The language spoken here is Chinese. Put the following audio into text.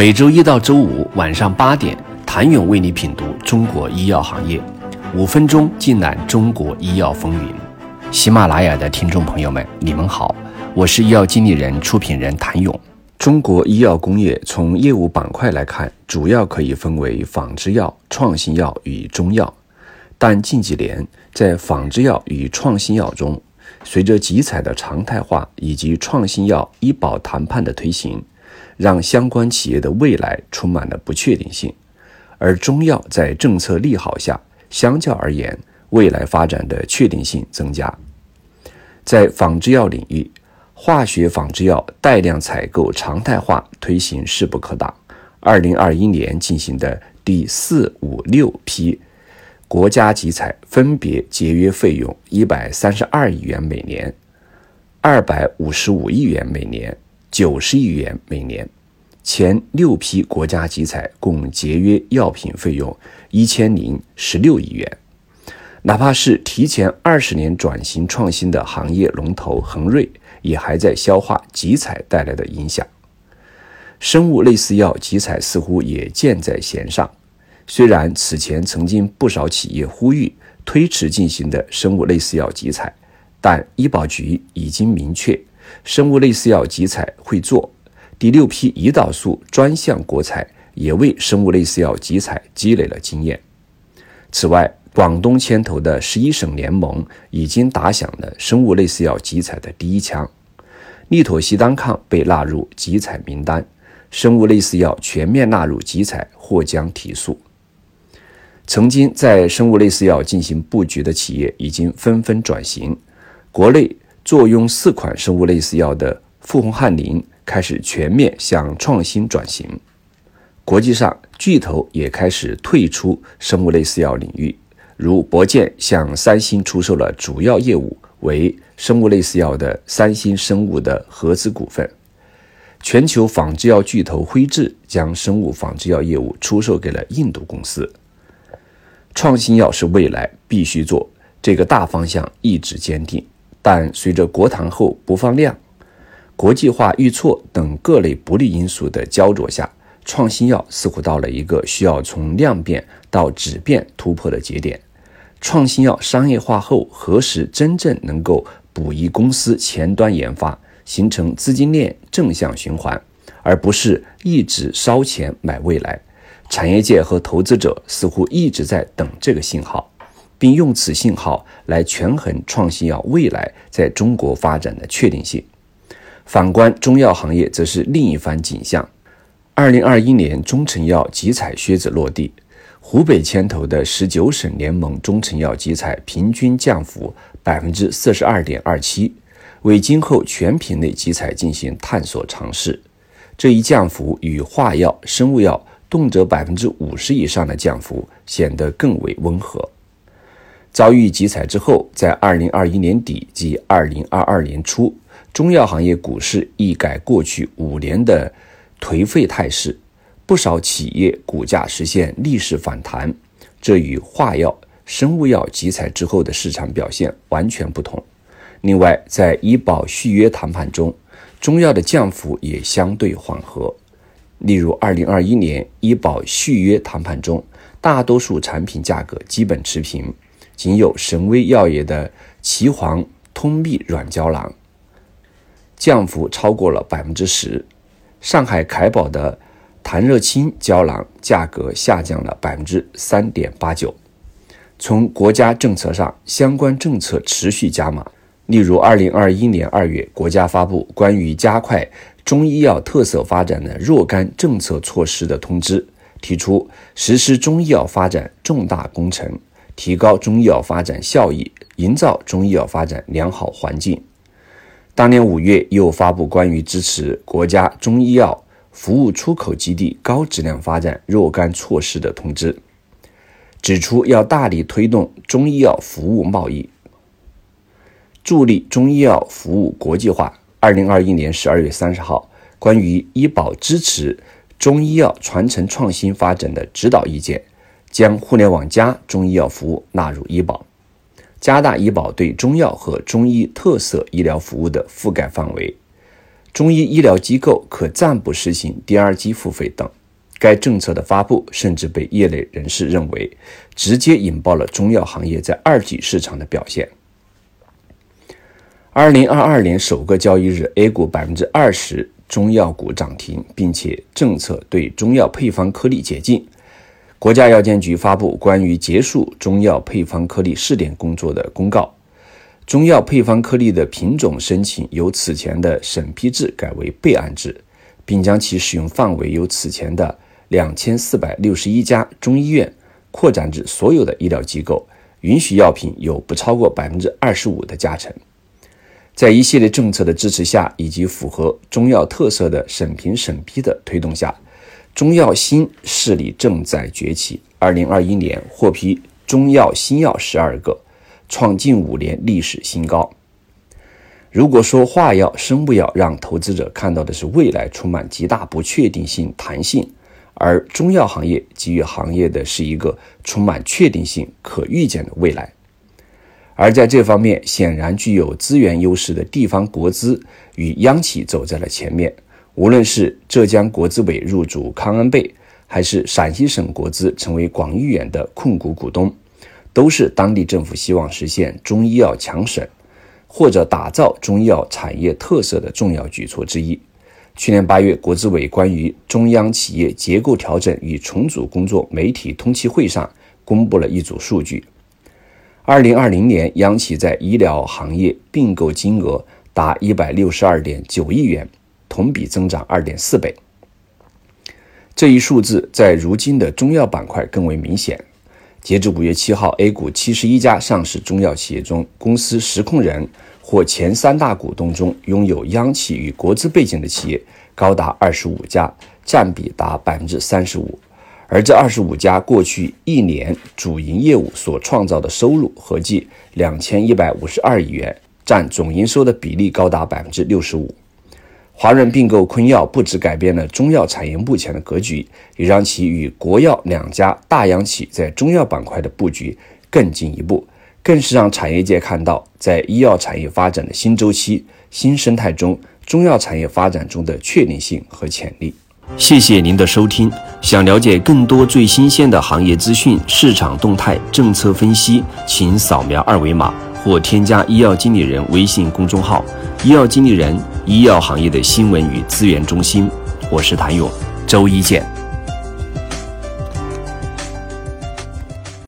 每周一到周五晚上八点，谭勇为你品读中国医药行业，五分钟尽览中国医药风云。喜马拉雅的听众朋友们，你们好，我是医药经理人、出品人谭勇。中国医药工业从业务板块来看，主要可以分为仿制药、创新药与中药。但近几年，在仿制药与创新药中，随着集采的常态化以及创新药医保谈判的推行，让相关企业的未来充满了不确定性，而中药在政策利好下，相较而言，未来发展的确定性增加。在仿制药领域，化学仿制药带量采购常态化推行势不可挡。二零二一年进行的第四、五、六批国家集采，分别节约费用一百三十二亿元每年、二百五十五亿元每年。九十亿元每年，前六批国家集采共节约药品费用一千零十六亿元。哪怕是提前二十年转型创新的行业龙头恒瑞，也还在消化集采带来的影响。生物类似药集采似乎也箭在弦上。虽然此前曾经不少企业呼吁推迟进行的生物类似药集采，但医保局已经明确。生物类似药集采会做，第六批胰岛素专项国采也为生物类似药集采积累了经验。此外，广东牵头的十一省联盟已经打响了生物类似药集采的第一枪，利妥昔单抗被纳入集采名单，生物类似药全面纳入集采或将提速。曾经在生物类似药进行布局的企业已经纷纷转型，国内。坐拥四款生物类似药的富宏汉林开始全面向创新转型，国际上巨头也开始退出生物类似药领域，如博健向三星出售了主要业务为生物类似药的三星生物的合资股份，全球仿制药巨头辉智将生物仿制药业务出售给了印度公司。创新药是未来必须做，这个大方向一直坚定。但随着国谈后不放量、国际化遇挫等各类不利因素的焦灼下，创新药似乎到了一个需要从量变到质变突破的节点。创新药商业化后，何时真正能够补益公司前端研发，形成资金链正向循环，而不是一直烧钱买未来？产业界和投资者似乎一直在等这个信号。并用此信号来权衡创新药未来在中国发展的确定性。反观中药行业，则是另一番景象。二零二一年，中成药集采靴子落地，湖北牵头的十九省联盟中成药集采平均降幅百分之四十二点二七，为今后全品类集采进行探索尝试。这一降幅与化药、生物药动辄百分之五十以上的降幅显得更为温和。遭遇集采之后，在二零二一年底及二零二二年初，中药行业股市一改过去五年的颓废态势，不少企业股价实现逆势反弹。这与化药、生物药集采之后的市场表现完全不同。另外，在医保续约谈判中，中药的降幅也相对缓和。例如，二零二一年医保续约谈判中，大多数产品价格基本持平。仅有神威药业的岐黄通秘软胶囊降幅超过了百分之十，上海凯宝的弹热清胶囊价格下降了百分之三点八九。从国家政策上，相关政策持续加码。例如，二零二一年二月，国家发布关于加快中医药特色发展的若干政策措施的通知，提出实施中医药发展重大工程。提高中医药发展效益，营造中医药发展良好环境。当年五月，又发布关于支持国家中医药服务出口基地高质量发展若干措施的通知，指出要大力推动中医药服务贸易，助力中医药服务国际化。二零二一年十二月三十号，关于医保支持中医药传承创新发展的指导意见。将互联网加中医药服务纳入医保，加大医保对中药和中医特色医疗服务的覆盖范围，中医医疗机构可暂不实行第二级付费等。该政策的发布，甚至被业内人士认为，直接引爆了中药行业在二级市场的表现。二零二二年首个交易日，A 股百分之二十中药股涨停，并且政策对中药配方颗粒解禁。国家药监局发布关于结束中药配方颗粒试点工作的公告，中药配方颗粒的品种申请由此前的审批制改为备案制，并将其使用范围由此前的两千四百六十一家中医院扩展至所有的医疗机构，允许药品有不超过百分之二十五的加成。在一系列政策的支持下，以及符合中药特色的审评审批的推动下，中药新势力正在崛起。二零二一年获批中药新药十二个，创近五年历史新高。如果说化药、生物药让投资者看到的是未来充满极大不确定性、弹性。而中药行业给予行业的是一个充满确定性、可预见的未来。而在这方面，显然具有资源优势的地方国资与央企走在了前面。无论是浙江国资委入主康安贝，还是陕西省国资成为广誉远的控股股东，都是当地政府希望实现中医药强省或者打造中医药产业特色的重要举措之一。去年八月，国资委关于中央企业结构调整与重组工作媒体通气会上公布了一组数据：二零二零年，央企在医疗行业并购金额达一百六十二点九亿元，同比增长二点四倍。这一数字在如今的中药板块更为明显。截至五月七号，A 股七十一家上市中药企业中，公司实控人。或前三大股东中拥有央企与国资背景的企业高达二十五家，占比达百分之三十五。而这二十五家过去一年主营业务所创造的收入合计两千一百五十二亿元，占总营收的比例高达百分之六十五。华润并购昆药，不只改变了中药产业目前的格局，也让其与国药两家大央企在中药板块的布局更进一步。更是让产业界看到，在医药产业发展的新周期、新生态中，中药产业发展中的确定性和潜力。谢谢您的收听。想了解更多最新鲜的行业资讯、市场动态、政策分析，请扫描二维码或添加医药经理人微信公众号“医药经理人”——医药行业的新闻与资源中心。我是谭勇，周一见。